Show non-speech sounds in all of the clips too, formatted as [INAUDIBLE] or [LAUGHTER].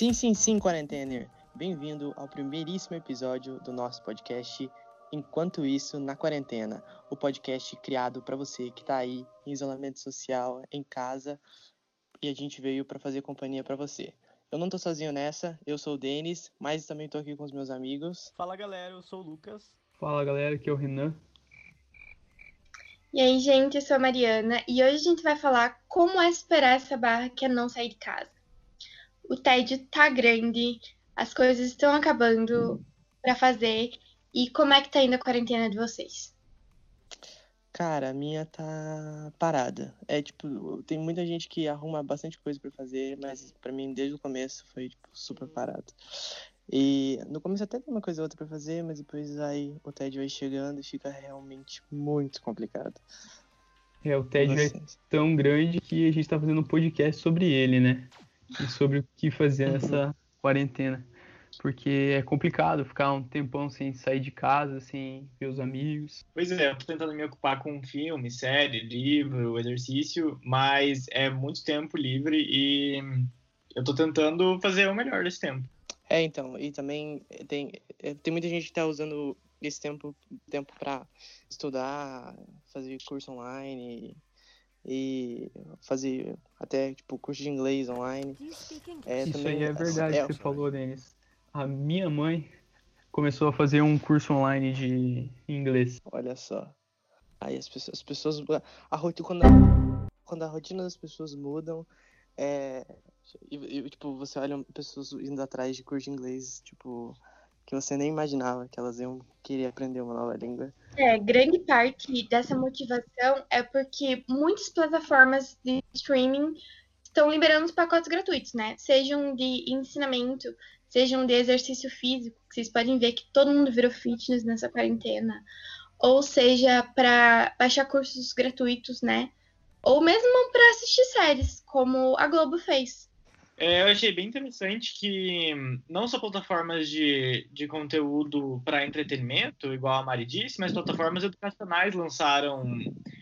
Sim, sim, sim, quarentener. Bem-vindo ao primeiríssimo episódio do nosso podcast Enquanto Isso na Quarentena, o podcast criado para você que está aí em isolamento social, em casa, e a gente veio para fazer companhia para você. Eu não tô sozinho nessa, eu sou o Denis, mas também tô aqui com os meus amigos. Fala galera, eu sou o Lucas. Fala galera, aqui é o Renan. E aí, gente, eu sou a Mariana e hoje a gente vai falar como é esperar essa barra que é não sair de casa. O tédio tá grande, as coisas estão acabando para fazer e como é que tá indo a quarentena de vocês? Cara, a minha tá parada. É tipo, tem muita gente que arruma bastante coisa para fazer, mas para mim desde o começo foi tipo super parado. E no começo até tem uma coisa ou outra para fazer, mas depois aí o tédio vai chegando e fica realmente muito complicado. É, o tédio é tão grande que a gente tá fazendo um podcast sobre ele, né? E sobre o que fazer uhum. nessa quarentena. Porque é complicado ficar um tempão sem sair de casa, sem ver os amigos. Pois é, eu tô tentando me ocupar com filme, série, livro, exercício, mas é muito tempo livre e eu tô tentando fazer o melhor desse tempo. É, então, e também tem, é, tem muita gente que está usando esse tempo tempo para estudar, fazer curso online e fazer até tipo curso de inglês online. É, Isso também, aí é verdade é, que você falou, Denis. A minha mãe começou a fazer um curso online de inglês. Olha só. Aí as pessoas, as pessoas a rotina quando a, quando a rotina das pessoas mudam, é, e, e, tipo, você olha pessoas indo atrás de curso de inglês, tipo, que você nem imaginava que elas iam querer aprender uma nova língua. É, grande parte dessa motivação é porque muitas plataformas de streaming estão liberando os pacotes gratuitos, né? Sejam de ensinamento, sejam de exercício físico, que vocês podem ver que todo mundo virou fitness nessa quarentena, ou seja, para baixar cursos gratuitos, né? Ou mesmo para assistir séries, como a Globo fez. É, eu achei bem interessante que não só plataformas de, de conteúdo para entretenimento, igual a Mari disse, mas plataformas educacionais lançaram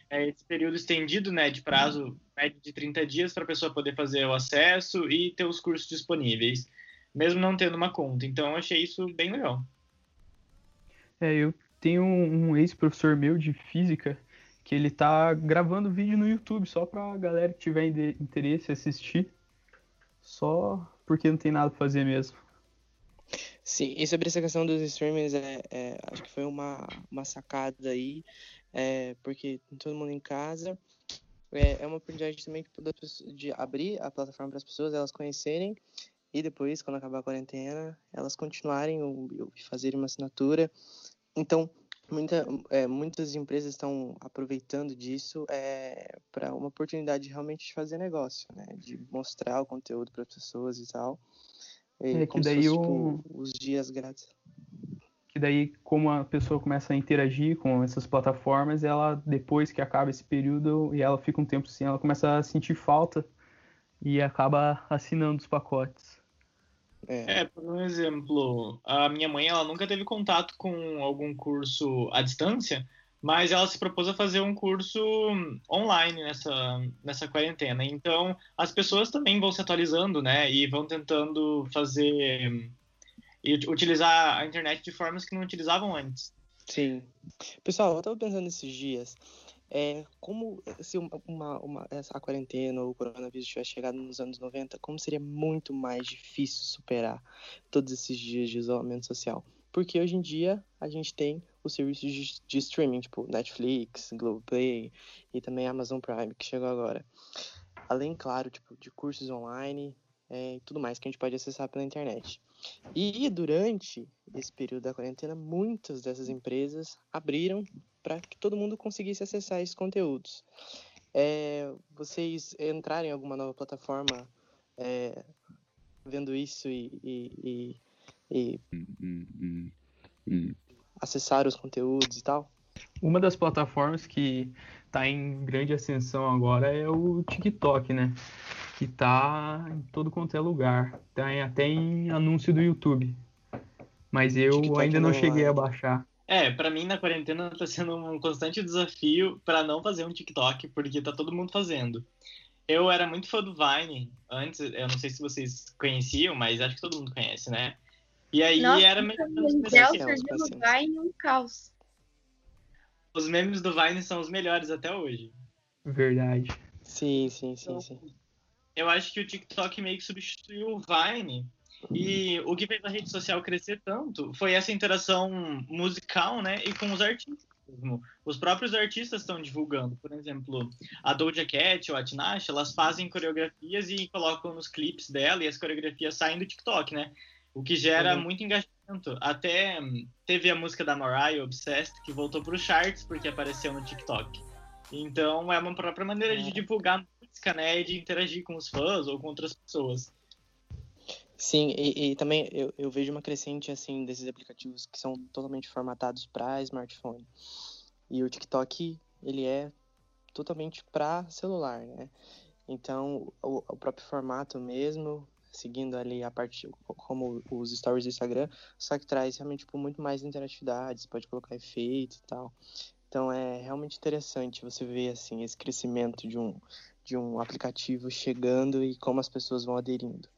é, esse período estendido né, de prazo médio de 30 dias para a pessoa poder fazer o acesso e ter os cursos disponíveis, mesmo não tendo uma conta. Então, eu achei isso bem legal. É, eu tenho um ex-professor meu de física que ele tá gravando vídeo no YouTube só para a galera que tiver interesse assistir só porque não tem nada pra fazer mesmo. Sim, e sobre essa questão dos streamers, é, é, acho que foi uma, uma sacada aí, é, porque todo mundo em casa. É, é uma oportunidade também de abrir a plataforma para as pessoas, elas conhecerem e depois, quando acabar a quarentena, elas continuarem ou, ou fazerem uma assinatura. Então, Muita, é, muitas empresas estão aproveitando disso é, para uma oportunidade realmente de fazer negócio, né? De mostrar o conteúdo para as pessoas e tal. E, é que daí fosse, o... tipo, os dias grátis. Que daí, como a pessoa começa a interagir com essas plataformas, ela, depois que acaba esse período e ela fica um tempo sem, ela começa a sentir falta e acaba assinando os pacotes. É. é, por um exemplo, a minha mãe ela nunca teve contato com algum curso à distância, mas ela se propôs a fazer um curso online nessa, nessa quarentena. Então, as pessoas também vão se atualizando, né? E vão tentando fazer e utilizar a internet de formas que não utilizavam antes. Sim. Pessoal, eu estava pensando esses dias, é, como se uma, uma, quarentena ou o coronavírus tivesse chegado nos anos 90, como seria muito mais difícil superar todos esses dias de isolamento social? Porque hoje em dia a gente tem os serviços de, de streaming, tipo Netflix, Globoplay e também Amazon Prime, que chegou agora. Além, claro, tipo, de cursos online é, e tudo mais que a gente pode acessar pela internet. E durante esse período da quarentena, muitas dessas empresas abriram para que todo mundo conseguisse acessar esses conteúdos. É, vocês entrarem em alguma nova plataforma é, vendo isso e, e, e, e acessar os conteúdos e tal? Uma das plataformas que está em grande ascensão agora é o TikTok, né? Que está em todo quanto é lugar. Tá até em anúncio do YouTube. Mas eu TikTok ainda não, não cheguei a baixar. É, para mim na quarentena tá sendo um constante desafio para não fazer um TikTok, porque tá todo mundo fazendo. Eu era muito fã do Vine antes, eu não sei se vocês conheciam, mas acho que todo mundo conhece, né? E aí Nossa, era meio Vine um caos. Os memes do Vine são os melhores até hoje. Verdade. Sim, sim, sim, então, sim. Eu acho que o TikTok meio que substituiu o Vine. E o que fez a rede social crescer tanto foi essa interação musical, né? E com os artistas mesmo. Os próprios artistas estão divulgando. Por exemplo, a Doja Cat ou a Tinashe, elas fazem coreografias e colocam nos clipes dela e as coreografias saem do TikTok, né? O que gera uhum. muito engajamento. Até hum, teve a música da Mariah, Obsessed, que voltou para os charts porque apareceu no TikTok. Então é uma própria maneira de é. divulgar música, né? De interagir com os fãs ou com outras pessoas. Sim, e, e também eu, eu, vejo uma crescente assim desses aplicativos que são totalmente formatados para smartphone. E o TikTok, ele é totalmente para celular, né? Então, o, o, próprio formato mesmo, seguindo ali a parte como os stories do Instagram, só que traz realmente tipo, muito mais interatividade, você pode colocar efeitos e tal. Então é realmente interessante você ver assim esse crescimento de um de um aplicativo chegando e como as pessoas vão aderindo.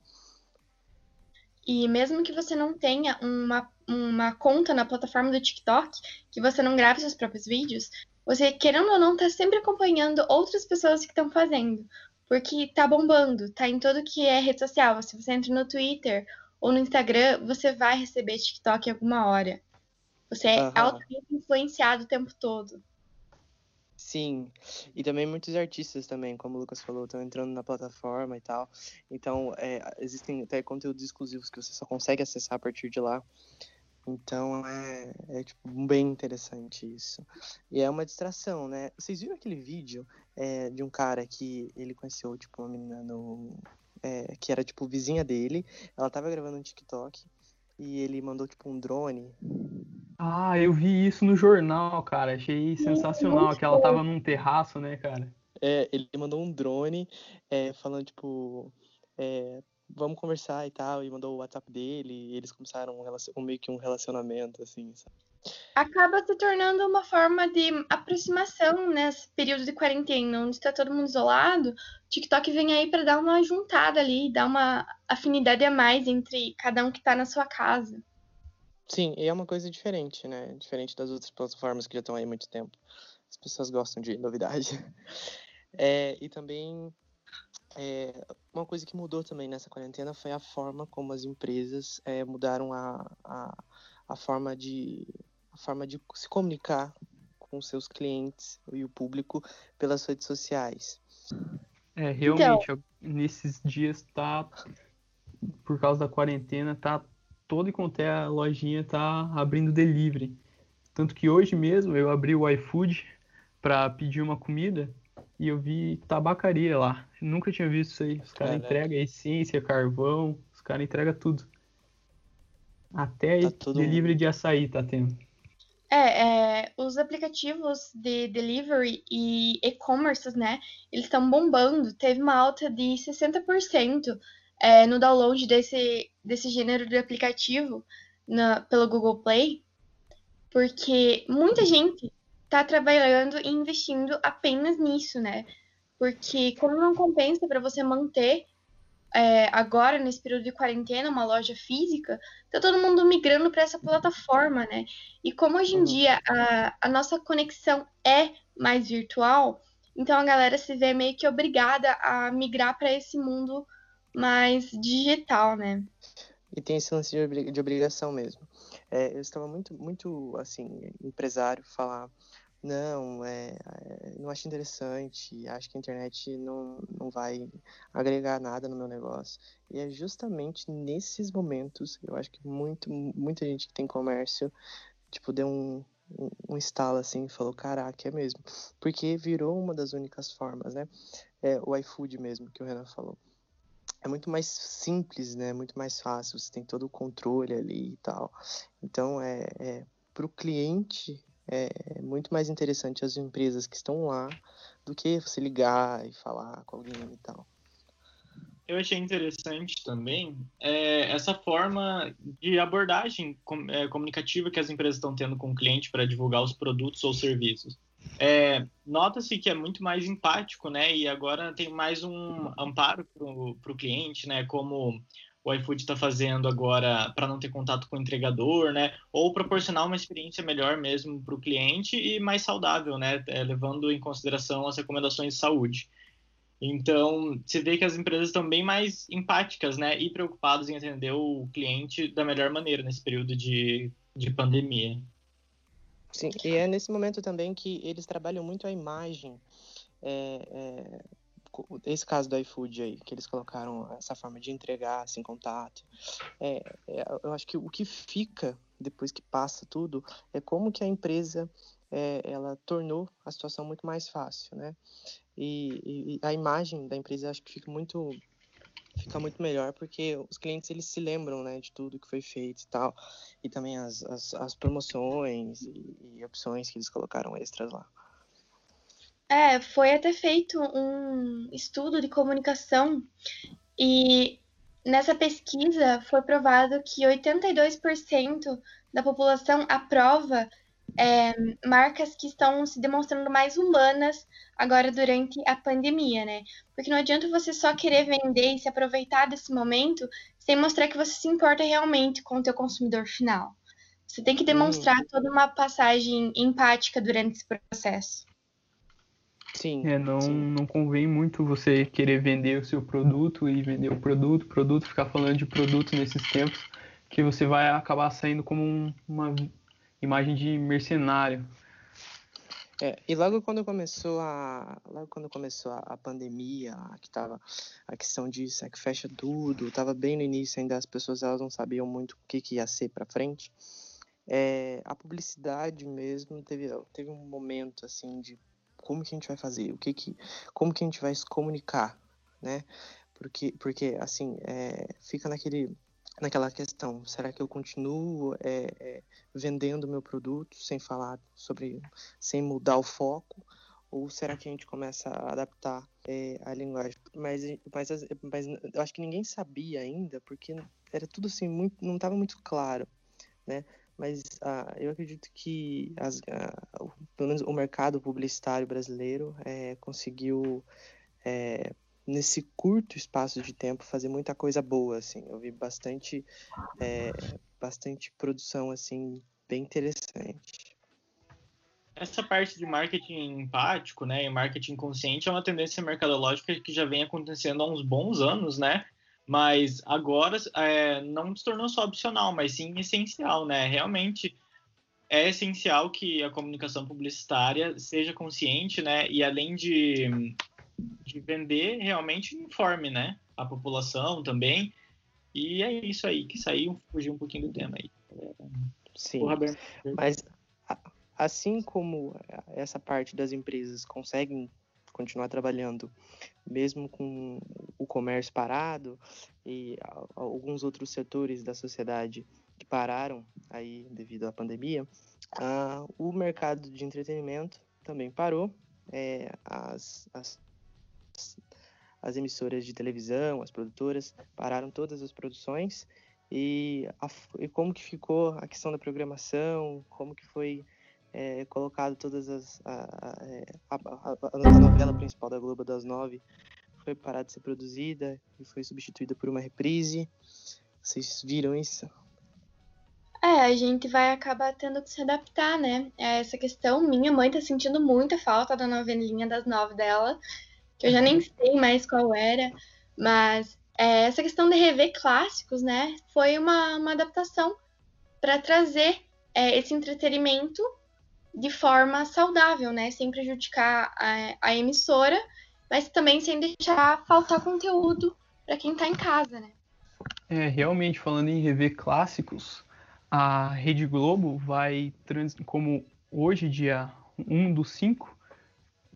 E mesmo que você não tenha uma, uma conta na plataforma do TikTok, que você não grave seus próprios vídeos, você, querendo ou não, tá sempre acompanhando outras pessoas que estão fazendo. Porque tá bombando, tá em tudo que é rede social. Se você entra no Twitter ou no Instagram, você vai receber TikTok em alguma hora. Você é uhum. altamente influenciado o tempo todo. Sim, e também muitos artistas também, como o Lucas falou, estão entrando na plataforma e tal. Então, é, existem até conteúdos exclusivos que você só consegue acessar a partir de lá. Então, é, é tipo, bem interessante isso. E é uma distração, né? Vocês viram aquele vídeo é, de um cara que ele conheceu, tipo, uma menina no... É, que era, tipo, vizinha dele. Ela tava gravando um TikTok e ele mandou, tipo, um drone ah, eu vi isso no jornal, cara. Achei sensacional que ela tava num terraço, né, cara? É, ele mandou um drone é, falando, tipo, é, vamos conversar e tal, e mandou o WhatsApp dele, e eles começaram um, meio que um relacionamento, assim, sabe? Acaba se tornando uma forma de aproximação nesse período de quarentena, onde está todo mundo isolado. O TikTok vem aí para dar uma juntada ali, dar uma afinidade a mais entre cada um que está na sua casa. Sim, e é uma coisa diferente, né? Diferente das outras plataformas que já estão aí há muito tempo. As pessoas gostam de novidade. [LAUGHS] É, e também é, uma coisa que mudou também nessa quarentena foi a forma como as empresas é, mudaram a, a, a, forma de, a forma de se comunicar com seus clientes e o público pelas redes sociais. É, realmente, então... nesses dias tá, por causa da quarentena, tá todo e quanto é a lojinha tá abrindo delivery. Tanto que hoje mesmo eu abri o iFood para pedir uma comida e eu vi tabacaria lá. nunca tinha visto isso aí. Os caras entregam essência, carvão, os caras entregam tudo. Até tá tudo... delivery de açaí tá tendo. É, é, os aplicativos de delivery e e-commerce, né, eles estão bombando. Teve uma alta de 60% é, no download desse, desse gênero de aplicativo na, pelo Google Play, porque muita gente está trabalhando e investindo apenas nisso, né? Porque como não compensa para você manter é, agora, nesse período de quarentena, uma loja física, tá todo mundo migrando para essa plataforma, né? E como hoje em dia a, a nossa conexão é mais virtual, então a galera se vê meio que obrigada a migrar para esse mundo mais digital, né? E tem esse lance de obrigação mesmo. É, eu estava muito, muito, assim, empresário falar, não, é, é, não acho interessante, acho que a internet não, não vai agregar nada no meu negócio. E é justamente nesses momentos, eu acho que muito, muita gente que tem comércio, tipo, deu um, um, um estalo assim, falou, caraca, é mesmo. Porque virou uma das únicas formas, né? É, o iFood mesmo, que o Renan falou é muito mais simples, né? Muito mais fácil. Você tem todo o controle ali e tal. Então, é, é para o cliente é muito mais interessante as empresas que estão lá do que você ligar e falar com alguém e tal. Eu achei interessante também é, essa forma de abordagem com, é, comunicativa que as empresas estão tendo com o cliente para divulgar os produtos ou serviços. É, nota-se que é muito mais empático, né? E agora tem mais um amparo para o cliente, né? Como o iFood está fazendo agora para não ter contato com o entregador, né? Ou proporcionar uma experiência melhor mesmo para o cliente e mais saudável, né? É, levando em consideração as recomendações de saúde. Então, se vê que as empresas estão bem mais empáticas, né? E preocupadas em atender o cliente da melhor maneira nesse período de, de pandemia. Sim, e é nesse momento também que eles trabalham muito a imagem. É, é, esse caso do iFood aí, que eles colocaram essa forma de entregar sem contato. É, é, eu acho que o que fica depois que passa tudo é como que a empresa é, ela tornou a situação muito mais fácil, né? E, e, a imagem da empresa acho que fica muito fica muito melhor porque os clientes eles se lembram né de tudo que foi feito e tal. E também as, as, as promoções e, e, opções que eles colocaram extras lá. É foi até feito um estudo de comunicação e nessa pesquisa foi provado que 82% da população aprova é, marcas que estão se demonstrando mais humanas agora durante a pandemia, né? Porque não adianta você só querer vender e se aproveitar desse momento sem mostrar que você se importa realmente com o teu consumidor final. Você tem que demonstrar hum. toda uma passagem empática durante esse processo. Sim. É, não, sim. não convém muito você querer vender o seu produto e vender o produto, produto, ficar falando de produto nesses tempos, que você vai acabar saindo como um, uma imagem de mercenário. É, e logo quando começou a logo quando começou a, a pandemia, que tava a questão disso, é que fecha tudo, tava bem no início ainda as pessoas elas não sabiam muito o que, que ia ser para frente. É, a publicidade mesmo teve teve um momento assim de como que a gente vai fazer, o que que como que a gente vai se comunicar, né? Porque porque assim é, fica naquele naquela questão, será que eu continuo é, é, vendendo meu produto sem falar sobre, sem mudar o foco, ou será que a gente começa a adaptar é, a linguagem? Mas, mas, mas eu acho que ninguém sabia ainda, porque era tudo assim muito, não estava muito claro, né? Mas ah, eu acredito que as, ah, pelo menos o mercado publicitário brasileiro conseguiu nesse curto espaço de tempo fazer muita coisa boa assim. Eu vi bastante é, bastante produção assim bem interessante. Essa parte de marketing empático né e marketing consciente é uma tendência mercadológica que já vem acontecendo há uns bons anos né? Mas agora é, não se tornou só opcional mas sim essencial né? Realmente é essencial que a comunicação publicitária seja consciente, né? E além de de vender realmente informe, né? A população também. E é isso aí, que saiu, fugiu um pouquinho do tema aí. Sim, mas assim como essa parte das empresas conseguem continuar trabalhando mesmo com o comércio parado e alguns outros setores da sociedade que pararam aí devido à pandemia, uh, o mercado de entretenimento também parou. É, as, as as emissoras de televisão, as produtoras, pararam todas as produções e, a, e como que ficou a questão da programação, como que foi é, colocado todas as a, a, a, a, novela principal da Globo das nove foi parada de ser produzida e foi substituída por uma reprise. Vocês viram isso? É, a gente vai acabar tendo que se adaptar, né? É essa questão. Minha mãe tá sentindo muita falta da novelinha das nove dela que eu já nem sei mais qual era, mas é, essa questão de rever clássicos, né, foi uma, uma adaptação para trazer é, esse entretenimento de forma saudável, né, sem prejudicar a, a emissora, mas também sem deixar faltar conteúdo para quem está em casa, né. É, realmente, falando em rever clássicos, a Rede Globo vai, como hoje, dia 1 do 5,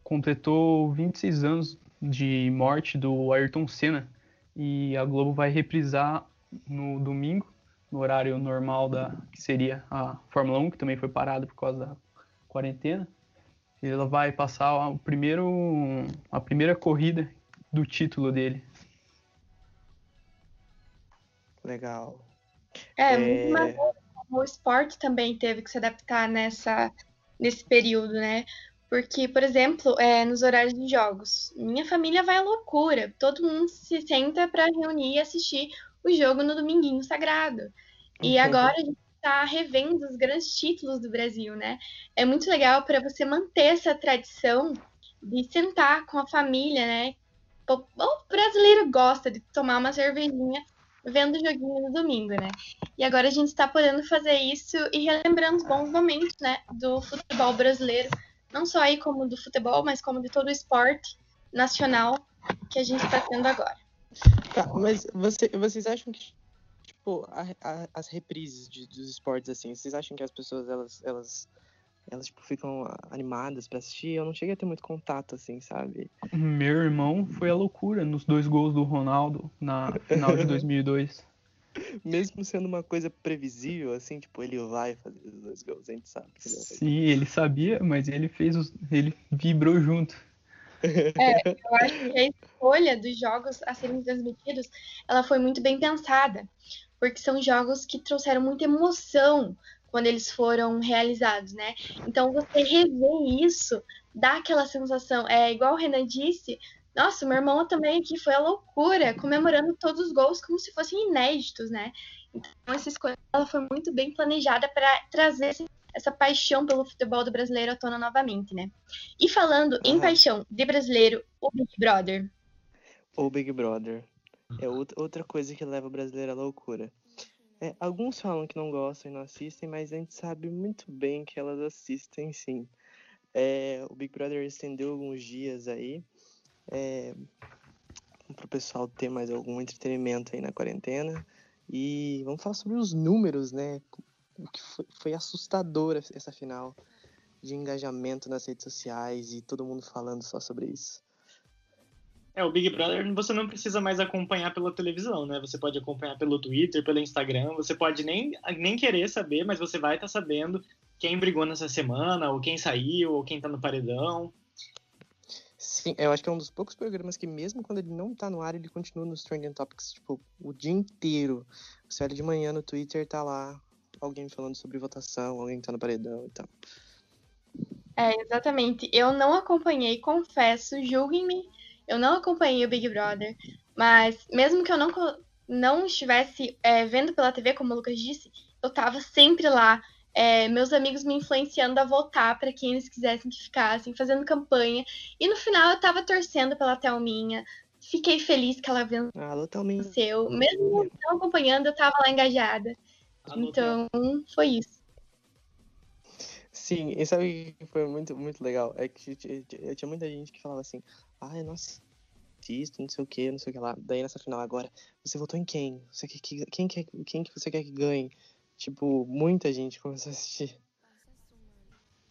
completou 26 anos de morte do Ayrton Senna e a Globo vai reprisar no domingo, no horário normal da que seria a Fórmula 1, que também foi parada por causa da quarentena. Ela vai passar o primeiro, a primeira corrida do título dele. Legal. É, é... Mas o esporte também teve que se adaptar nessa, nesse período, né? Porque, por exemplo, é, nos horários de jogos, minha família vai à loucura. Todo mundo se senta para reunir e assistir o jogo no Dominguinho Sagrado. E uhum. agora a gente está revendo os grandes títulos do Brasil, né? É muito legal para você manter essa tradição de sentar com a família, né? O brasileiro gosta de tomar uma cervejinha vendo o joguinho no domingo, né? E agora a gente está podendo fazer isso e relembrando os bons momentos, né, do futebol brasileiro, não só aí como do futebol, mas como de todo o esporte nacional que a gente está tendo agora. Tá, mas você, vocês acham que tipo a, a, as reprises de, dos esportes assim, vocês acham que as pessoas elas elas elas tipo, ficam animadas para assistir. Eu não cheguei a ter muito contato, assim, sabe? Meu irmão foi a loucura nos dois gols do Ronaldo na final de 2002. [LAUGHS] Mesmo sendo uma coisa previsível, assim, tipo, ele vai fazer os dois gols, a gente sabe. Ele Sim, ele sabia, mas ele fez os. ele vibrou junto. [LAUGHS] É, eu acho que a escolha dos jogos a serem transmitidos, ela foi muito bem pensada, porque são jogos que trouxeram muita emoção quando eles foram realizados, né? Então você rever isso dá aquela sensação, é igual o Renan disse, nossa, meu irmão também aqui foi a loucura, comemorando todos os gols como se fossem inéditos, né? Então essa escolha ela foi muito bem planejada para trazer essa paixão pelo futebol do brasileiro à tona novamente, né? E falando em paixão de brasileiro, o Big Brother. O Big Brother é outra coisa que leva o brasileiro à loucura. É, alguns falam que não gostam e não assistem, mas a gente sabe muito bem que elas assistem sim. É, o Big Brother estendeu alguns dias aí é, para o pessoal ter mais algum entretenimento aí na quarentena. E vamos falar sobre os números, né? O que foi, foi essa final de engajamento nas redes sociais e todo mundo falando só sobre isso. É, o Big Brother você não precisa mais acompanhar pela televisão, né? Você pode acompanhar pelo Twitter, pelo Instagram, você pode nem, nem querer saber, mas você vai estar tá sabendo quem brigou nessa semana, ou quem saiu, ou quem tá no paredão. Sim, eu acho que é um dos poucos programas que, mesmo quando ele não tá no ar, ele continua nos Trending Topics, tipo, o dia inteiro. Você olha de manhã no Twitter, tá lá alguém falando sobre votação, alguém tá no paredão e tal. É, exatamente. Eu não acompanhei, confesso, julguem-me eu não acompanhei o Big Brother, mas mesmo que eu não, não estivesse é, vendo pela TV, como o Lucas disse, eu tava sempre lá. É, meus amigos me influenciando a votar para quem eles quisessem que ficassem, fazendo campanha. E no final eu tava torcendo pela Thelminha. Fiquei feliz que ela venceu. Alô, Thelminha. Mesmo não acompanhando, eu tava lá engajada. Alô, então, foi isso. Sim, e sabe o que foi muito, muito legal? É que tinha muita gente que falava assim, ah, eu não assisto, não sei o que, não sei o que lá. Daí nessa final agora, você votou em quem? Você quer que, quem, quer, quem que você quer que ganhe? Tipo, muita gente começou a assistir.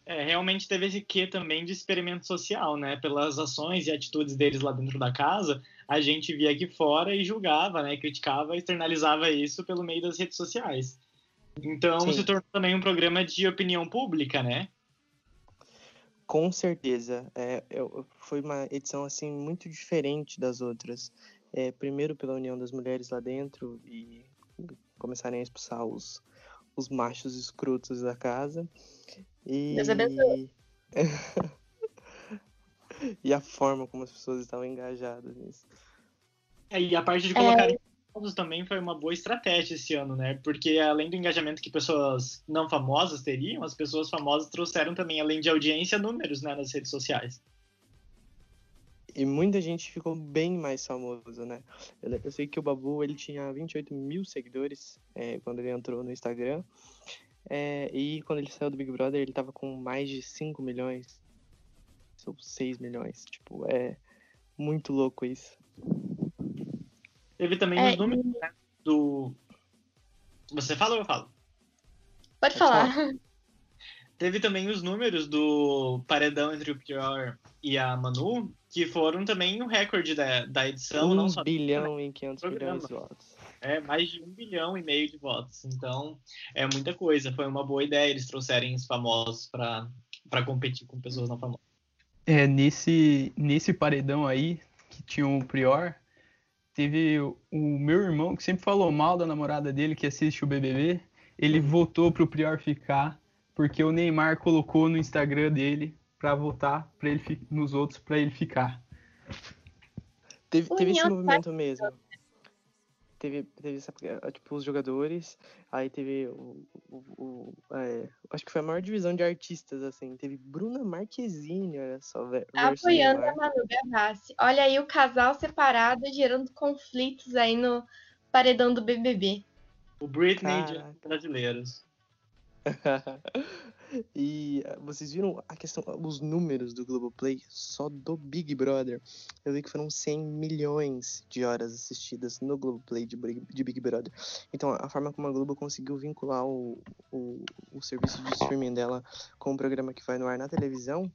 É, realmente teve esse quê também de experimento social, né? Pelas ações e atitudes deles lá dentro da casa, a gente via aqui fora e julgava, né? Criticava, externalizava isso pelo meio das redes sociais. Então Sim. se tornou também um programa de opinião pública, né? Com certeza. É, foi uma edição assim muito diferente das outras. É, primeiro pela união das mulheres lá dentro e começarem a expulsar os, os machos escrotos da casa. E... Deus abençoe. [LAUGHS] e a forma como as pessoas estavam engajadas nisso. É, e a parte de colocar é também foi uma boa estratégia esse ano, né? Porque além do engajamento que pessoas não famosas teriam, as pessoas famosas trouxeram também, além de audiência, números né, nas redes sociais. E muita gente ficou bem mais famoso, né? Eu, eu sei que o Babu ele tinha 28 mil seguidores é, quando ele entrou no Instagram. É, e quando ele saiu do Big Brother, ele tava com mais de 5 milhões. Ou 6 milhões. Tipo, é muito louco isso. Teve também é, os números né, do. Você fala ou eu falo? Pode falar. Teve também os números do paredão entre o Pior e a Manu, que foram também o um recorde da, da edição. 1 não só bilhão e 500 milhões de votos. É, mais de um bilhão e meio de votos. Então, é muita coisa. Foi uma boa ideia eles trouxerem os famosos para competir com pessoas não famosas. É, nesse, nesse paredão aí, que tinha o Prior, teve o meu irmão que sempre falou mal da namorada dele que assiste o BBB. Ele votou pro Prior ficar porque o Neymar colocou no Instagram dele para votar para ele nos outros para ele ficar. Teve, teve esse movimento mesmo. Teve, teve tipo, os jogadores, aí teve o. o, o é, acho que foi a maior divisão de artistas, assim. Teve Bruna Marquezine, olha só, velho. Apoiando a Manu Gavassi. Olha aí o casal separado gerando conflitos aí no paredão do BBB. O Britney de brasileiros. [LAUGHS] E ah, vocês viram a questão, os números do Globoplay só do Big Brother. Eu vi que foram 100 milhões de horas assistidas no Globoplay de, de Big Brother. Então, a forma como a Globo conseguiu vincular o, o, o serviço de streaming dela com o programa que vai no ar na televisão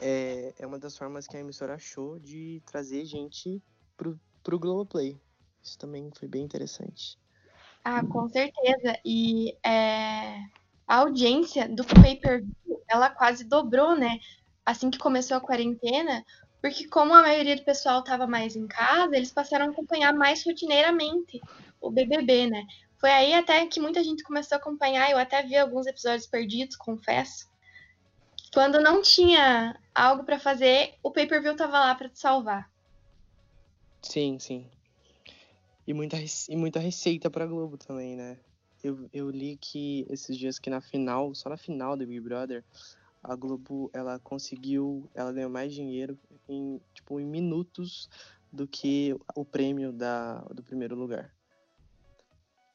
é, é uma das formas que a emissora achou de trazer gente pro, pro Globoplay. Isso também foi bem interessante. Ah, com certeza. E é, a audiência do pay-per-view, ela quase dobrou, né? Assim que começou a quarentena, porque como a maioria do pessoal estava mais em casa, eles passaram a acompanhar mais rotineiramente o BBB, né? Foi aí até que muita gente começou a acompanhar, eu até vi alguns episódios perdidos, confesso. Quando não tinha algo para fazer, o pay-per-view tava lá para te salvar. Sim, sim. E muita, e muita receita pra Globo também, né? eu, eu li que esses dias que na final, só na final do Big Brother, a Globo ela conseguiu, ela ganhou mais dinheiro em tipo em minutos do que o prêmio da, do primeiro lugar.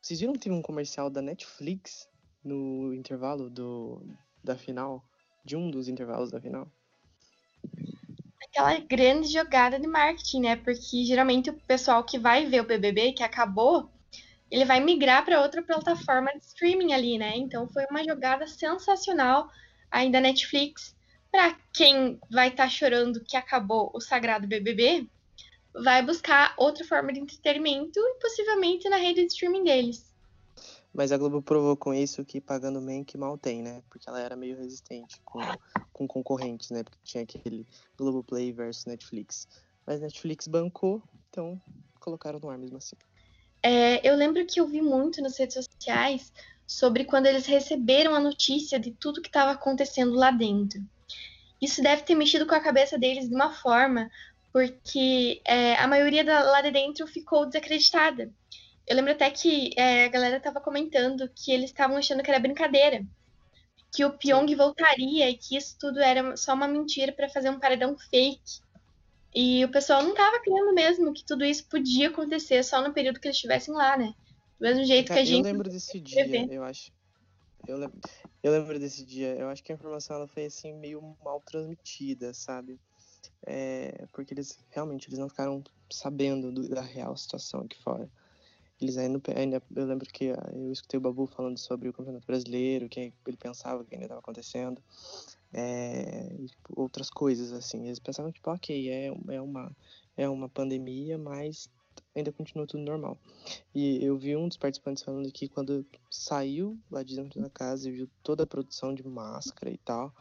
Vocês viram que teve um comercial da Netflix no intervalo do, da final? De um dos intervalos da final? Aquela grande jogada de marketing, né? Porque geralmente o pessoal que vai ver o BBB, que acabou, ele vai migrar para outra plataforma de streaming ali, né? Então foi uma jogada sensacional ainda Netflix. Para quem vai estar tá chorando que acabou o sagrado BBB, vai buscar outra forma de entretenimento e possivelmente na rede de streaming deles. Mas a Globo provou com isso que pagando bem que mal tem, né? Porque ela era meio resistente com, com concorrentes, né? Porque tinha aquele Globoplay versus Netflix. Mas Netflix bancou, então colocaram no ar mesmo assim. É, eu lembro que eu vi muito nas redes sociais sobre quando eles receberam a notícia de tudo que estava acontecendo lá dentro. Isso deve ter mexido com a cabeça deles de uma forma, porque é, a maioria da, lá de dentro ficou desacreditada. Eu lembro até que é, a galera estava comentando que eles estavam achando que era brincadeira, que o Pyong voltaria e que isso tudo era só uma mentira para fazer um paredão fake. E o pessoal não tava crendo mesmo que tudo isso podia acontecer só no período que eles estivessem lá, né? Do mesmo jeito que a gente. Eu lembro desse dia, eu acho. Eu lembro, eu lembro desse dia. Eu acho que a informação ela foi assim meio mal transmitida, sabe? É, porque eles realmente eles não ficaram sabendo do, da real situação aqui fora. Eles ainda, ainda, eu lembro que eu escutei o Babu falando sobre o Campeonato Brasileiro, que ele pensava que ainda estava acontecendo é, tipo, outras coisas assim. Eles pensavam tipo, ok, é, é uma é uma pandemia, mas ainda continua tudo normal. E eu vi um dos participantes falando que quando saiu lá de dentro da casa e viu toda a produção de máscara e tal,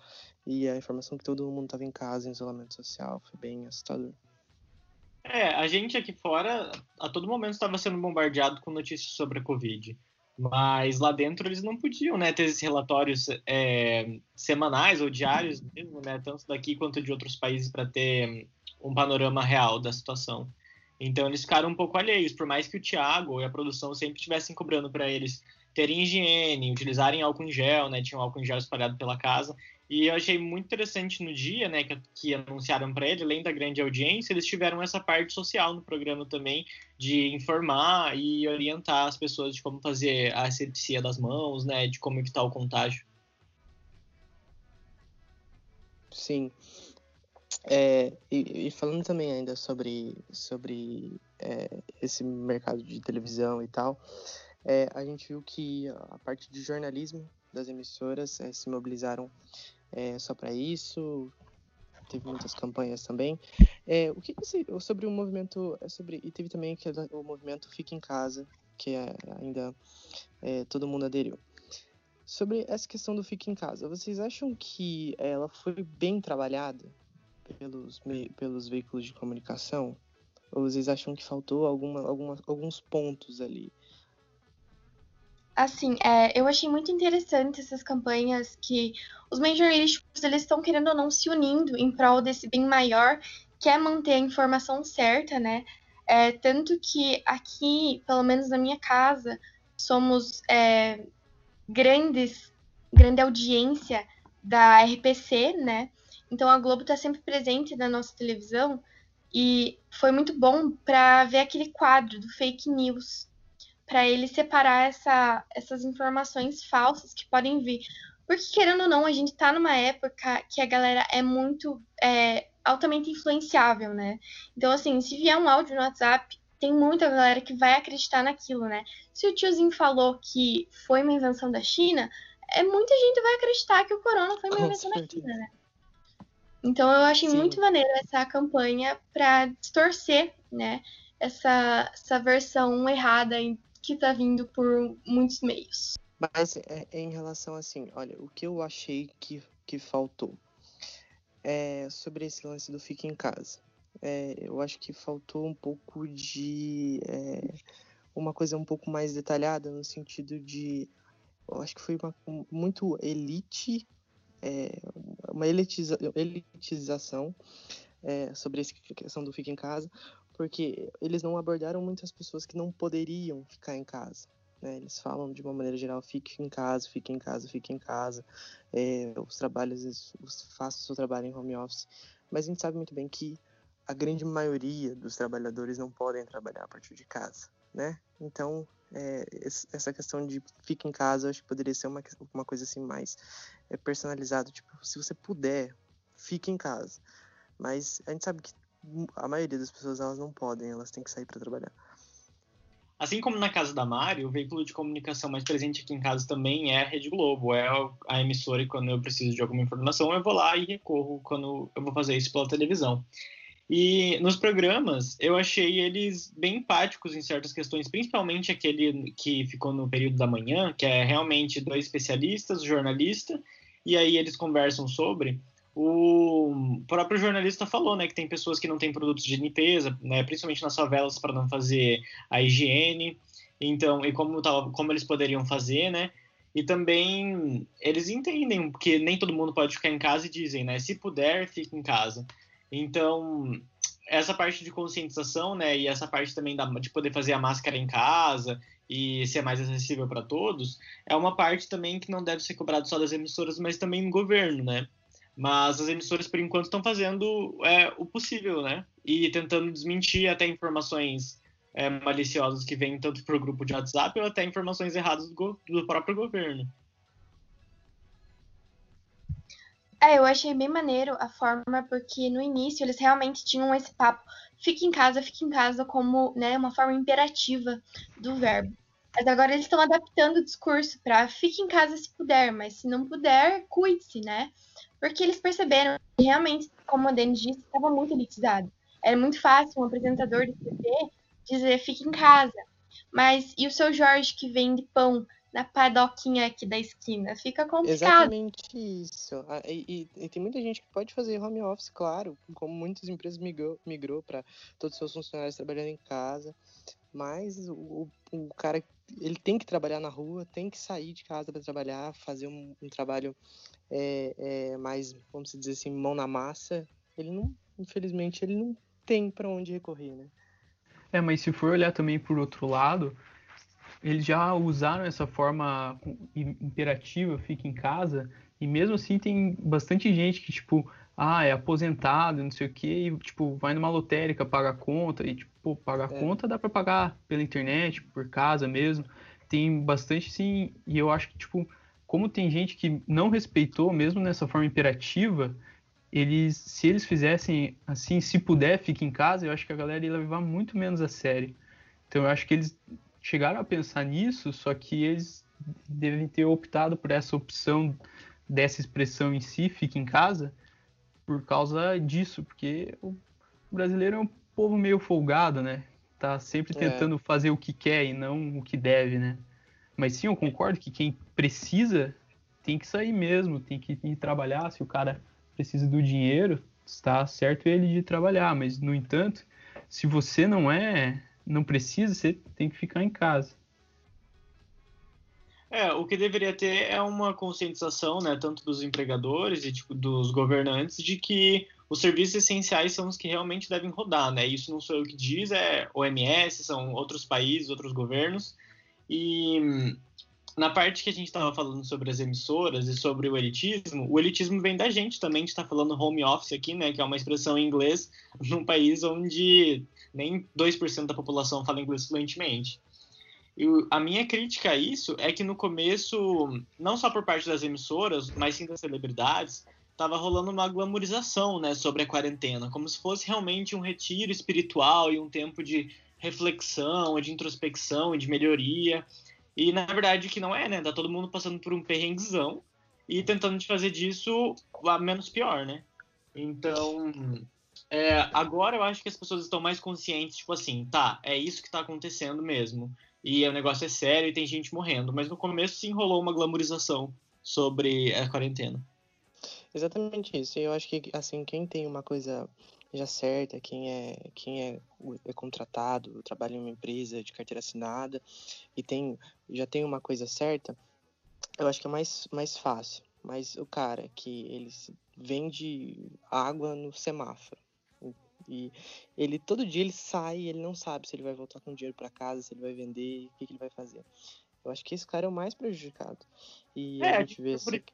e a informação que todo mundo estava em casa, em isolamento social, foi bem assustador. É, a gente aqui fora a todo momento estava sendo bombardeado com notícias sobre a Covid. Mas lá dentro eles não podiam, né, ter esses relatórios é, semanais ou diários mesmo, né, tanto daqui quanto de outros países para ter um panorama real da situação. Então eles ficaram um pouco alheios, por mais que o Thiago e a produção sempre estivessem cobrando para eles terem higiene, utilizarem álcool em gel, né, tinham álcool em gel espalhado pela casa, e eu achei muito interessante no dia, né, que, que anunciaram para ele, além da grande audiência, eles tiveram essa parte social no programa também, de informar e orientar as pessoas de como fazer a asepsia das mãos, né, de como evitar o contágio. Sim. É, e, e, falando também ainda sobre, sobre é, esse mercado de televisão e tal, é, a gente viu que a parte de jornalismo das emissoras é, se mobilizaram é, só para isso. Teve muitas campanhas também. É, o que você, sobre o movimento, é sobre e teve também que o movimento Fica em Casa, que é, ainda é, todo mundo aderiu. Sobre essa questão do Fica em Casa, vocês acham que ela foi bem trabalhada pelos, pelos veículos de comunicação? Ou vocês acham que faltou alguma, alguma, alguns pontos ali? Assim, é, eu achei muito interessante essas campanhas que os meios jornalísticos eles estão querendo ou não se unindo em prol desse bem maior, que é manter a informação certa, né? É, tanto que aqui, pelo menos na minha casa, somos é, grandes, grande audiência da RPC, né? Então a Globo está sempre presente na nossa televisão e foi muito bom para ver aquele quadro do fake news, para ele separar essa, essas informações falsas que podem vir. Porque, querendo ou não, a gente está numa época que a galera é muito é, altamente influenciável, né? Então, assim, se vier um áudio no WhatsApp, tem muita galera que vai acreditar naquilo, né? Se o tiozinho falou que foi uma invenção da China, é muita gente vai acreditar que o corona foi uma Com invenção certeza. da China, né? Então eu achei Sim. muito maneiro essa campanha para distorcer, né, essa, essa versão errada que está vindo por muitos meios. Mas é, é, em relação assim, olha, o que eu achei que, que faltou é sobre esse lance do fique em casa. É, eu acho que faltou um pouco de é, uma coisa um pouco mais detalhada no sentido de eu acho que foi uma, muito elite é, uma elitiza, elitização sobre essa questão do fica em casa, porque eles não abordaram muitas pessoas que não poderiam ficar em casa. Né? Eles falam de uma maneira geral, fique em casa, fique em casa, fique em casa, é, os trabalhos, faça o seu trabalho em home office, mas a gente sabe muito bem que a grande maioria dos trabalhadores não podem trabalhar a partir de casa, né? Então, é, essa questão de fica em casa, acho que poderia ser uma, uma coisa assim mais é, personalizada. Tipo, se você puder, fique em casa. Mas a gente sabe que a maioria das pessoas elas não podem, elas têm que sair para trabalhar. Assim como na casa da Mari, o veículo de comunicação mais presente aqui em casa também é a Rede Globo, é a emissora e quando eu preciso de alguma informação eu vou lá e recorro quando eu vou fazer isso pela televisão. E nos programas, eu achei eles bem empáticos em certas questões, principalmente aquele que ficou no período da manhã, que é realmente dois especialistas, o jornalista, e aí eles conversam sobre. O próprio jornalista falou, né, que tem pessoas que não têm produtos de limpeza, né, principalmente nas favelas para não fazer a higiene. Então, e como tava, como eles poderiam fazer, né? E também eles entendem que nem todo mundo pode ficar em casa e dizem, né, se puder, fique em casa. Então, essa parte de conscientização, né, e essa parte também da, de poder fazer a máscara em casa e ser mais acessível para todos, é uma parte também que não deve ser cobrado só das emissoras, mas também do governo, né? Mas as emissoras, por enquanto, estão fazendo é, o possível, né? E tentando desmentir até informações é, maliciosas que vêm tanto para o grupo de WhatsApp ou até informações erradas do, do próprio governo. É, eu achei bem maneiro a forma, porque no início eles realmente tinham esse papo, fique em casa, fique em casa, como né, uma forma imperativa do verbo. Mas agora eles estão adaptando o discurso para fique em casa se puder, mas se não puder, cuide-se, né? Porque eles perceberam que realmente, como a Dani disse, estava muito elitizado. Era muito fácil um apresentador de TV dizer fique em casa. Mas e o seu Jorge que vende pão na padoquinha aqui da esquina. Fica complicado. Exatamente isso. Ah, e, e, e, tem muita gente que pode fazer home office, claro, como muitas empresas migrou, migrou para todos os seus funcionários trabalhando em casa. Mas o, o cara, ele tem que trabalhar na rua, tem que sair de casa para trabalhar, fazer um, um trabalho é, é, mais, vamos dizer assim, mão na massa. Ele não, infelizmente, ele não tem para onde recorrer, né? É, mas se for olhar também por outro lado, eles já usaram essa forma imperativa, fica em casa, e mesmo assim tem bastante gente que, tipo, ah, é aposentado, não sei o quê, e, tipo, vai numa lotérica, paga a conta, e, tipo, pagar a é. conta dá para pagar pela internet, por casa mesmo. Tem bastante, sim, e eu acho que, tipo, como tem gente que não respeitou, mesmo nessa forma imperativa, eles, se eles fizessem assim, se puder, fique em casa, eu acho que a galera ia levar muito menos a sério. Então eu acho que eles chegaram a pensar nisso, só que eles devem ter optado por essa opção dessa expressão em si, fica em casa, por causa disso, porque o brasileiro é um povo meio folgado, né? Tá sempre é. tentando é. fazer o que quer e não o que deve, né? Mas sim, eu concordo que quem precisa tem que sair mesmo, tem que ir trabalhar. Se o cara precisa do dinheiro, está certo ele de trabalhar. Mas, no entanto, se você não é não precisa, você tem que ficar em casa. É, o que deveria ter é uma conscientização, né, tanto dos empregadores e tipo, dos governantes, de que os serviços essenciais são os que realmente devem rodar, né? Isso não sou eu que diz, é OMS, são outros países, outros governos. E na parte que a gente estava falando sobre as emissoras e sobre o elitismo, o elitismo vem da gente também, a gente está falando home office aqui, né, que é uma expressão em inglês [LAUGHS] num país onde nem 2% da população fala inglês fluentemente. E a minha crítica a isso é que no começo, não só por parte das emissoras, mas sim das celebridades, estava rolando uma glamorização né, sobre a quarentena, como se fosse realmente um retiro espiritual e um tempo de reflexão, de introspecção e de melhoria. E na verdade que não é, né? Tá todo mundo passando por um perrenguezão e tentando de fazer disso a menos pior, né? Então, é, agora eu acho que as pessoas estão mais conscientes, tipo assim, tá, é isso que tá acontecendo mesmo. E o negócio é sério e tem gente morrendo. Mas no começo sim rolou uma glamorização sobre a quarentena. Exatamente isso. Eu acho que, assim, quem tem uma coisa já certa, quem é, quem é, é contratado, trabalha em uma empresa de carteira assinada e tem, já tem uma coisa certa, eu acho que é mais, mais fácil. Mas o cara que ele vende água no semáforo e ele todo dia ele sai e ele não sabe se ele vai voltar com dinheiro para casa, se ele vai vender, o que, que, ele vai fazer. Eu acho que esse cara é o mais prejudicado. E é, a gente vê. Por... Esse...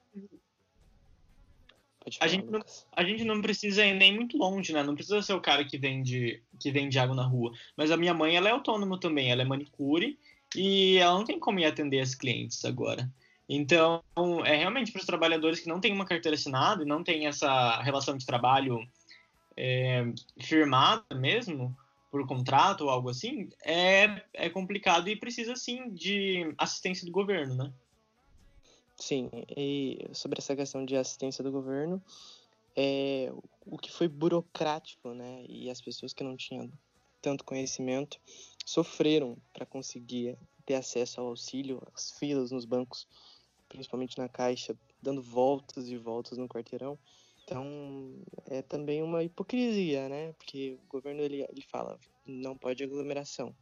Falar, a, gente não, a gente não precisa ir nem muito longe, né? Não precisa ser o cara que vende, que vende água na rua. Mas a minha mãe, ela é autônoma também, ela é manicure e ela não tem como ir atender as clientes agora. Então, é realmente para os trabalhadores que não têm uma carteira assinada e não têm essa relação de trabalho é, firmada mesmo, por contrato ou algo assim, é, é complicado e precisa, sim, de assistência do governo, né? Sim, e sobre essa questão de assistência do governo, é, o que foi burocrático, né, e as pessoas que não tinham tanto conhecimento sofreram para conseguir ter acesso ao auxílio, as filas nos bancos, principalmente na caixa, dando voltas e voltas no quarteirão. Então, é também uma hipocrisia, né? Porque o governo ele, ele fala não pode aglomeração,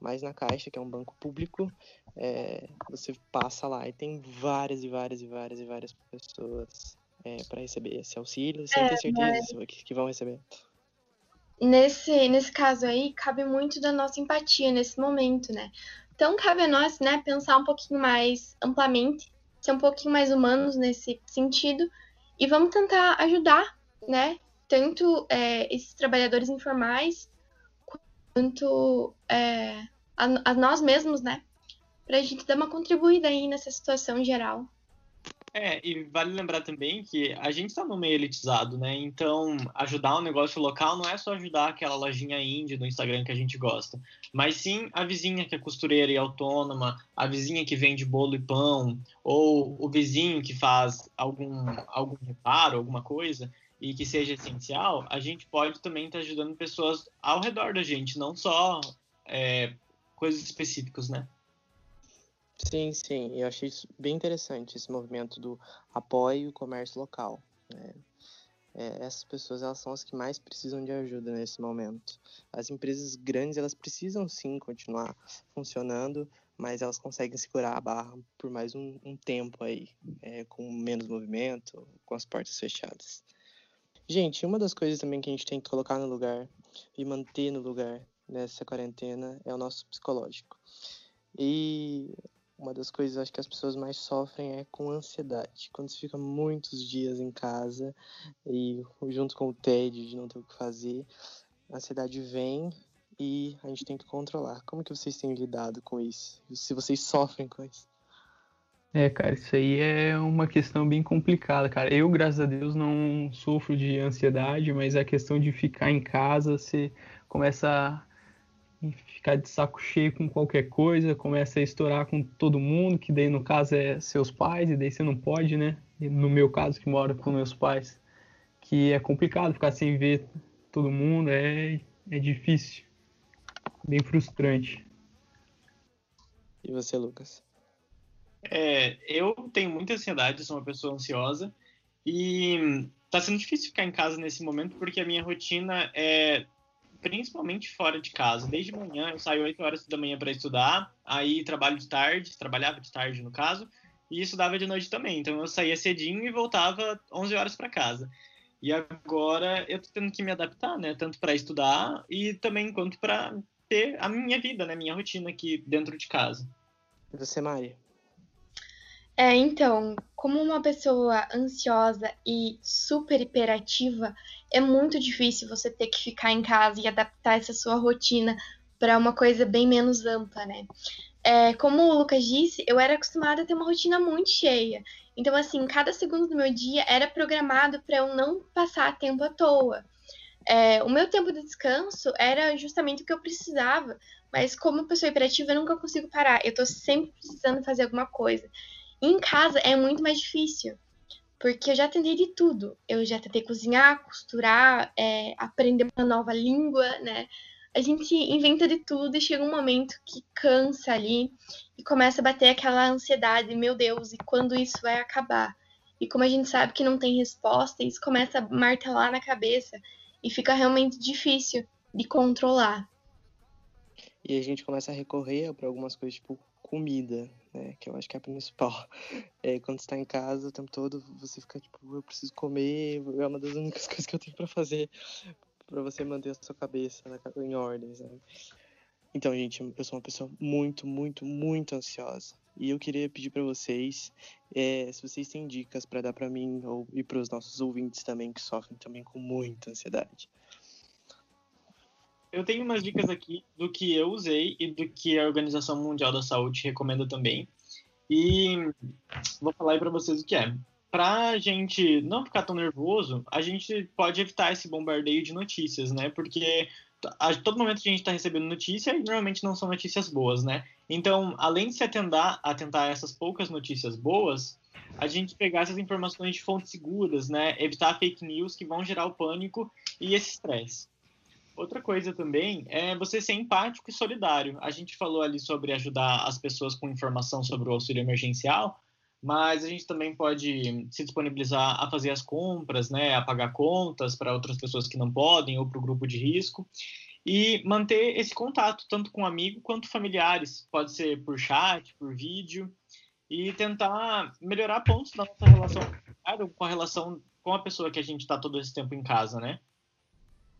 mas na Caixa, que é um banco público, é, você passa lá e tem várias e várias e várias e várias pessoas é, para receber esse auxílio, sem é, ter certeza mas... que, que vão receber. Nesse, nesse caso aí, cabe muito da nossa empatia nesse momento, né? Então, cabe a nós, né, pensar um pouquinho mais amplamente, ser um pouquinho mais humanos nesse sentido, e vamos tentar ajudar, né, tanto é, esses trabalhadores informais, quanto é, a, a, nós mesmos, né? Pra gente dar uma contribuída aí nessa situação geral. É, e vale lembrar também que a gente está no meio elitizado, né? Então, ajudar um negócio local não é só ajudar aquela lojinha indie do Instagram que a gente gosta, mas sim a vizinha que é costureira e autônoma, a vizinha que vende bolo e pão, ou o vizinho que faz algum, algum reparo, alguma coisa e que seja essencial, a gente pode também estar tá ajudando pessoas ao redor da gente, não só é, coisas específicas, né? Sim, sim, eu achei bem interessante, esse movimento do apoio o comércio local. Né? É, essas pessoas elas são as que mais precisam de ajuda nesse momento. As empresas grandes elas precisam sim continuar funcionando, mas elas conseguem segurar a barra por mais um, um tempo aí, é, com menos movimento, com as portas fechadas. Gente, uma das coisas também que a gente tem que colocar no lugar e manter no lugar nessa quarentena é o nosso psicológico. E uma das coisas acho que as pessoas mais sofrem é com ansiedade. Quando você fica muitos dias em casa e junto com o tédio de não ter o que fazer, a ansiedade vem e a gente tem que controlar. Como que vocês têm lidado com isso? Se vocês sofrem com isso? É, cara, isso aí é uma questão bem complicada, cara. Eu, graças a Deus, não sofro de ansiedade, mas a questão de ficar em casa, você começa a ficar de saco cheio com qualquer coisa, começa a estourar com todo mundo, que daí no caso é seus pais, e daí você não pode, né? No meu caso, que moro com meus pais, que é complicado ficar sem ver todo mundo, é, é difícil, bem frustrante. E você, Lucas? É, eu tenho muita ansiedade, sou uma pessoa ansiosa e tá sendo difícil ficar em casa nesse momento porque a minha rotina é principalmente fora de casa. Desde manhã, eu saio 8 horas da manhã para estudar, aí trabalho de tarde, trabalhava de tarde no caso, e estudava de noite também. Então eu saía cedinho e voltava 11 horas para casa. E agora eu tô tendo que me adaptar, né? Tanto para estudar e também quanto para ter a minha vida, né? Minha rotina aqui dentro de casa. E você, Mari? É, então, como uma pessoa ansiosa e super hiperativa, é muito difícil você ter que ficar em casa e adaptar essa sua rotina para uma coisa bem menos ampla, né? É, como o Lucas disse, eu era acostumada a ter uma rotina muito cheia. Então, assim, cada segundo do meu dia era programado para eu não passar tempo à toa. É, o meu tempo de descanso era justamente o que eu precisava, mas como pessoa hiperativa, eu nunca consigo parar. Eu estou sempre precisando fazer alguma coisa. Em casa é muito mais difícil, porque eu já tentei de tudo. Eu já tentei cozinhar, costurar, é, aprender uma nova língua, né? A gente inventa de tudo e chega um momento que cansa ali e começa a bater aquela ansiedade, meu Deus, e quando isso vai acabar? E como a gente sabe que não tem resposta, isso começa a martelar na cabeça e fica realmente difícil de controlar. E a gente começa a recorrer para algumas coisas, tipo comida, né? Que eu acho que é a principal. É, quando está em casa o tempo todo, você fica tipo, eu preciso comer, é uma das únicas [LAUGHS] coisas que eu tenho para fazer para você manter a sua cabeça em ordem, sabe? Então, gente, eu sou uma pessoa muito, muito, muito ansiosa. E eu queria pedir para vocês, é, se vocês têm dicas para dar para mim ou e para os nossos ouvintes também que sofrem também com muita ansiedade. Eu tenho umas dicas aqui do que eu usei e do que a Organização Mundial da Saúde recomenda também. E vou falar aí para vocês o que é. Para a gente não ficar tão nervoso, a gente pode evitar esse bombardeio de notícias, né? Porque a todo momento a gente está recebendo notícia, normalmente não são notícias boas, né? Então, além de se atentar a essas poucas notícias boas, a gente pegar essas informações de fontes seguras, né? Evitar fake news que vão gerar o pânico e esse estresse. Outra coisa também é você ser empático e solidário. A gente falou ali sobre ajudar as pessoas com informação sobre o auxílio emergencial, mas a gente também pode se disponibilizar a fazer as compras, né, a pagar contas para outras pessoas que não podem ou para o grupo de risco e manter esse contato tanto com amigo quanto familiares, pode ser por chat, por vídeo e tentar melhorar pontos da nossa relação com a relação com a pessoa que a gente está todo esse tempo em casa, né?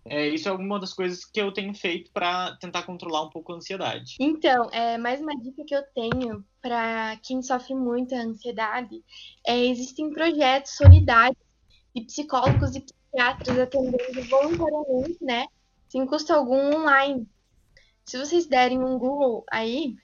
É, isso é alguma das coisas que eu tenho feito para tentar controlar um pouco a ansiedade. Então, é, mais uma dica que eu tenho para quem sofre muita ansiedade é existem projetos solidários de psicólogos e psiquiatras atendendo voluntariamente, né, sem custo algum online. Se vocês derem um Google aí,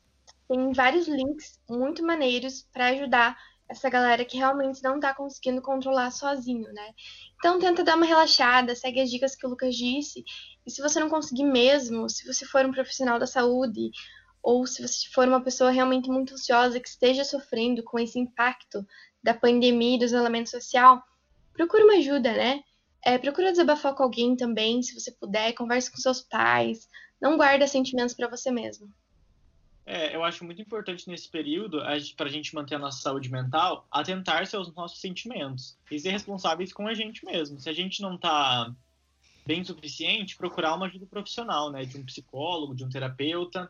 tem vários links muito maneiros para ajudar essa galera que realmente não tá conseguindo controlar sozinho, né? Então tenta dar uma relaxada, segue as dicas que o Lucas disse. E se você não conseguir mesmo, se você for um profissional da saúde, ou se você for uma pessoa realmente muito ansiosa que esteja sofrendo com esse impacto da pandemia e do isolamento social, procure uma ajuda, né? É, procura desabafar com alguém também, se você puder, converse com seus pais, não guarda sentimentos para você mesmo. É, eu acho muito importante nesse período, para a gente manter a nossa saúde mental, atentar-se aos nossos sentimentos e ser responsáveis com a gente mesmo. Se a gente não está bem suficiente, procurar uma ajuda profissional, né, de um psicólogo, de um terapeuta.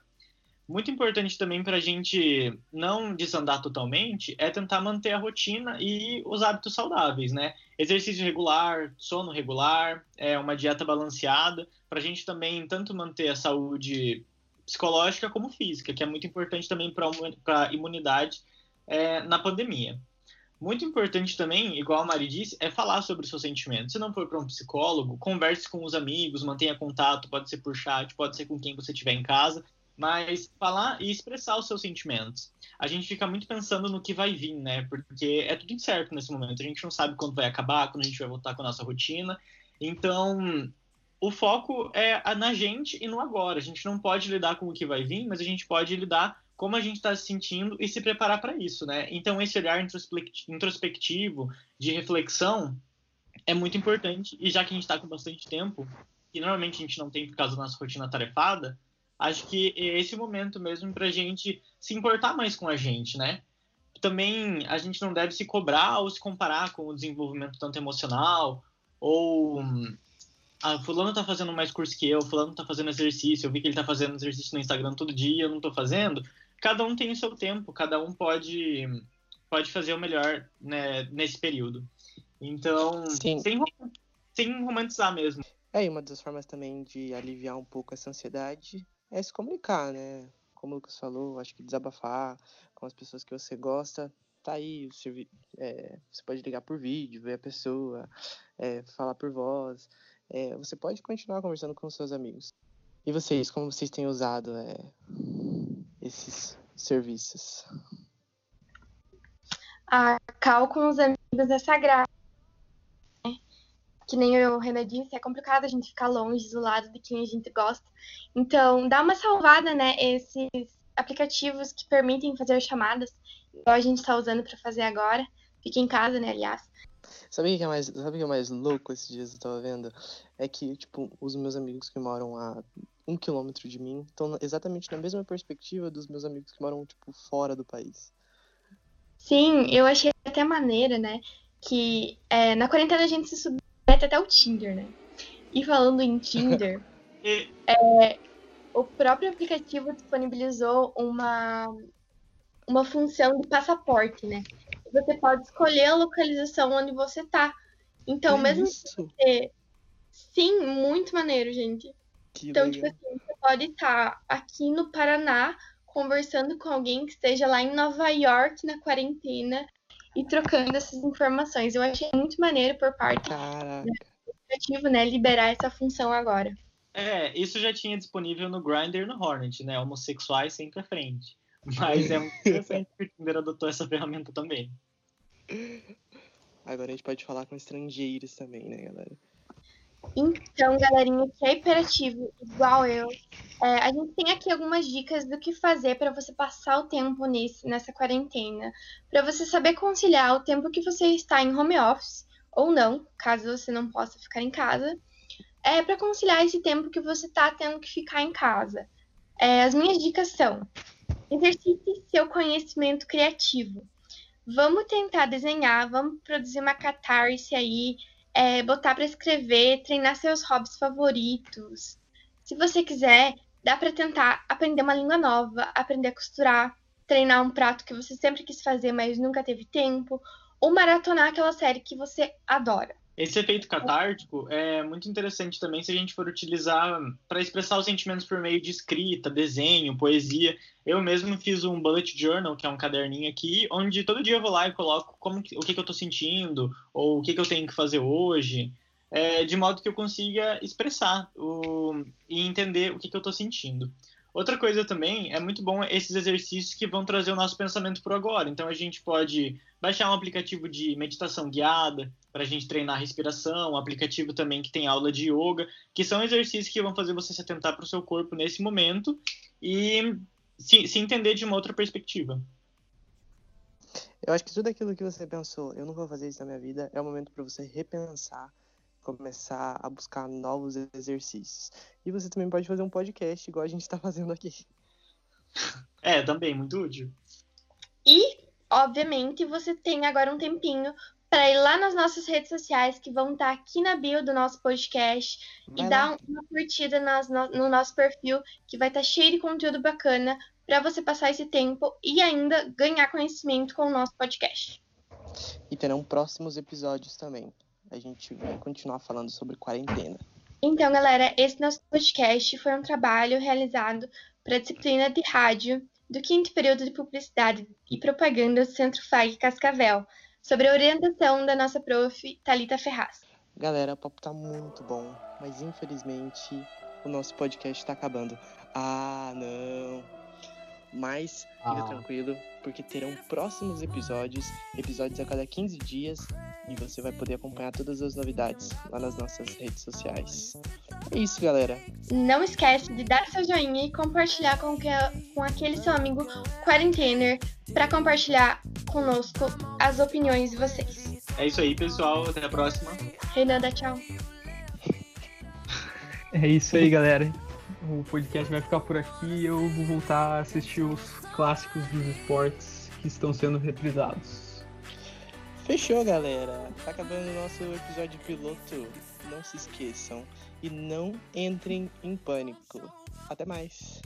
Muito importante também para a gente não desandar totalmente é tentar manter a rotina e os hábitos saudáveis, né? Exercício regular, sono regular, é uma dieta balanceada, para a gente também tanto manter a saúde psicológica como física, que é muito importante também para a imunidade é, na pandemia. Muito importante também, igual a Mari disse, é falar sobre os seus sentimentos. Se não for para um psicólogo, converse com os amigos, mantenha contato, pode ser por chat, pode ser com quem você estiver em casa, mas falar e expressar os seus sentimentos. A gente fica muito pensando no que vai vir, né? Porque é tudo incerto nesse momento. A gente não sabe quando vai acabar, quando a gente vai voltar com a nossa rotina. Então, o foco é na gente e no agora. A gente não pode lidar com o que vai vir, mas a gente pode lidar como a gente está se sentindo e se preparar para isso, né? Então esse olhar introspectivo, de reflexão, é muito importante. E já que a gente está com bastante tempo, e normalmente a gente não tem por causa da nossa rotina tarefada, acho que é esse momento mesmo para a gente se importar mais com a gente, né? Também a gente não deve se cobrar ou se comparar com o desenvolvimento tanto emocional ou ah, fulano tá fazendo mais curso que eu, fulano tá fazendo exercício, eu vi que ele tá fazendo exercício no Instagram todo dia, eu não tô fazendo. Cada um tem o seu tempo, cada um pode pode fazer o melhor né, nesse período. Então, sem, sem romantizar mesmo. É, e uma das formas também de aliviar um pouco essa ansiedade é se comunicar, né? Como o Lucas falou, acho que desabafar com as pessoas que você gosta, tá aí, é, você pode ligar por vídeo, ver a pessoa, é, falar por voz, é, você pode continuar conversando com seus amigos. E vocês, como vocês têm usado é, esses serviços? A cal com os amigos é sagrada. Né? Que nem o Renan disse, é complicado a gente ficar longe, isolado de quem a gente gosta. Então, dá uma salvada, né? Esses aplicativos que permitem fazer chamadas, igual a gente está usando para fazer agora. Fica em casa, né, aliás. Sabe o que é mais, sabe o que é mais louco esses dias eu tava vendo? É que, tipo, os meus amigos que moram a um quilômetro de mim estão exatamente na mesma perspectiva dos meus amigos que moram, tipo, fora do país. Sim, eu achei até maneira, né? Que é, na quarentena a gente se submete até o Tinder, né? E falando em Tinder, [LAUGHS] é, o próprio aplicativo disponibilizou uma, uma função de passaporte, né? Você pode escolher a localização onde você tá. Então, que mesmo isso? você. Sim, muito maneiro, gente. Que então, tipo legal. tipo assim, você pode estar tá aqui no Paraná conversando com alguém que esteja lá em Nova York na quarentena e trocando essas informações. Eu achei muito maneiro por parte Caraca. do aplicativo, né, liberar essa função agora. É, isso já tinha disponível no Grindr e no Hornet, né? Homossexuais sempre à frente. Mas é muito [LAUGHS] interessante que o Tinder adotou essa ferramenta também. Agora a gente pode falar com estrangeiros também, né, galera? Então, galerinha que é hiperativo, igual eu, é, a gente tem aqui algumas dicas do que fazer para você passar o tempo nesse, nessa quarentena, para você saber conciliar o tempo que você está em home office ou não, caso você não possa ficar em casa, é para conciliar esse tempo que você está tendo que ficar em casa. É, as minhas dicas são: Exercite seu conhecimento criativo. Vamos tentar desenhar, vamos produzir uma catarse aí, é, botar para escrever, treinar seus hobbies favoritos. Se você quiser, dá para tentar aprender uma língua nova, aprender a costurar, treinar um prato que você sempre quis fazer, mas nunca teve tempo, ou maratonar aquela série que você adora. Esse efeito catártico é muito interessante também se a gente for utilizar para expressar os sentimentos por meio de escrita, desenho, poesia. Eu mesmo fiz um bullet journal, que é um caderninho aqui, onde todo dia eu vou lá e coloco como, o que, que eu estou sentindo, ou o que, que eu tenho que fazer hoje, é, de modo que eu consiga expressar o, e entender o que, que eu estou sentindo. Outra coisa também, é muito bom esses exercícios que vão trazer o nosso pensamento para agora. Então a gente pode baixar um aplicativo de meditação guiada para a gente treinar a respiração, um aplicativo também que tem aula de yoga, que são exercícios que vão fazer você se atentar para o seu corpo nesse momento e se, se entender de uma outra perspectiva. Eu acho que tudo aquilo que você pensou, eu não vou fazer isso na minha vida, é o momento para você repensar começar a buscar novos exercícios. E você também pode fazer um podcast, igual a gente está fazendo aqui. [LAUGHS] É, também, muito útil. E, obviamente, você tem agora um tempinho para ir lá nas nossas redes sociais, que vão estar tá aqui na bio do nosso podcast, vai e lá. dar uma curtida nas, no, no, nosso perfil, que vai estar tá cheio de conteúdo bacana para você passar esse tempo e ainda ganhar conhecimento com o nosso podcast. E terão próximos episódios também a gente vai continuar falando sobre quarentena. Então, galera, esse nosso podcast foi um trabalho realizado para a disciplina de rádio do quinto período de publicidade e propaganda do Centro FAG Cascavel, sobre a orientação da nossa prof. Talita Ferraz. Galera, o papo tá muito bom, mas infelizmente o nosso podcast está acabando. Ah, não! Mas fica ah. tranquilo, porque terão próximos episódios, episódios a cada 15 dias, e você vai poder acompanhar todas as novidades lá nas nossas redes sociais. É isso, galera. Não esquece de dar seu joinha e compartilhar com, que, com aquele seu amigo quarentener para compartilhar conosco as opiniões de vocês. É isso aí, pessoal. Até a próxima. Renanda, tchau. É isso aí, galera. O podcast vai ficar por aqui. Eu vou voltar a assistir os clássicos dos esportes que estão sendo reprisados. Fechou, galera. Tá acabando o nosso episódio piloto. Não se esqueçam e não entrem em pânico. Até mais.